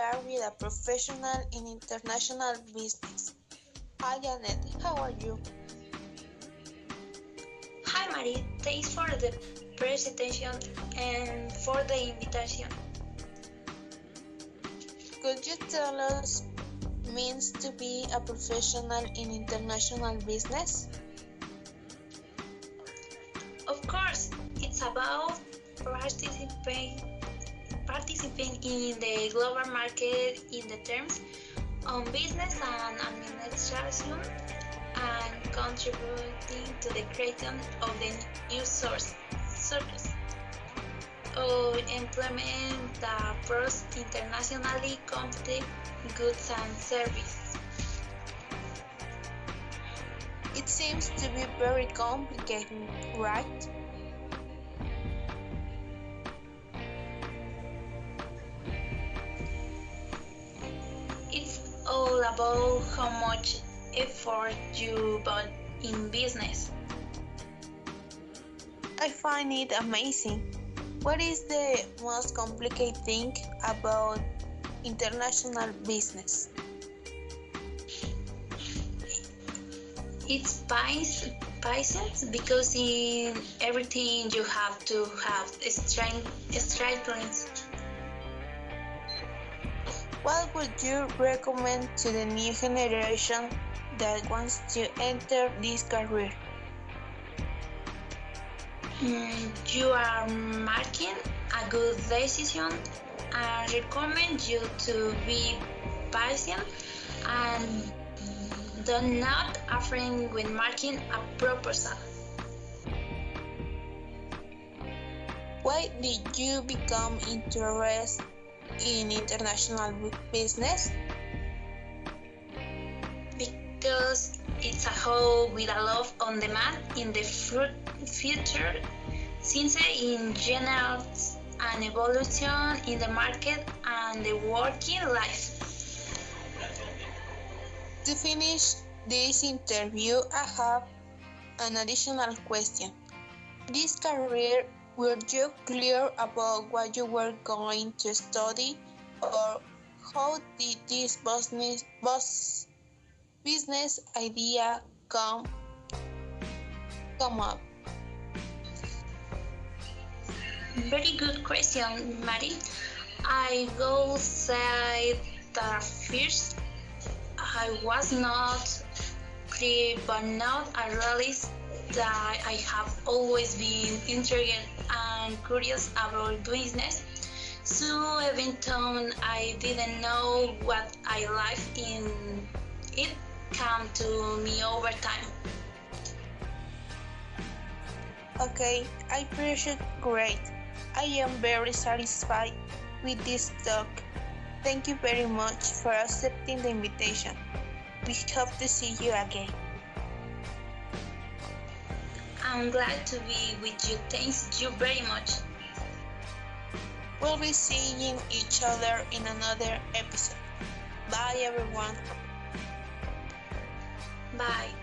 a professional in international business. Hi Janet, how are you? Hi Marie, thanks for the presentation and for the invitation. Could you tell us means to be a professional in international business? Of course, it's about participating in the global market in the terms on business and administration and contributing to the creation of the new source sources or implement the pros internationally competitive goods and services. It seems to be very complicated, right? All about how much effort you put in business. I find it amazing. What is the most complicated thing about international business? It's patience because in everything you have to have strength, strength. What would you recommend to the new generation that wants to enter this career? Mm, you are making a good decision. I recommend you to be patient and do not afraid when making a proposal. Why did you become interested in international business? Because it's a whole with a lot on demand in the future, since in general an evolution in the market and the working life. To finish this interview, I have an additional question. This career, were you clear about what you were going to study, or how did this business, bus, business idea come, come up? Very good question, Mary. I will say that first I was not clear, but now I realize that I have always been interested and curious about business. So even though I didn't know what I liked in it, came to me over time. Okay, I appreciate great. I am very satisfied with this talk. Thank you very much for accepting the invitation. We hope to see you again. I'm glad to be with you. Thanks you very much. We'll be seeing each other in another episode. Bye, everyone. Bye.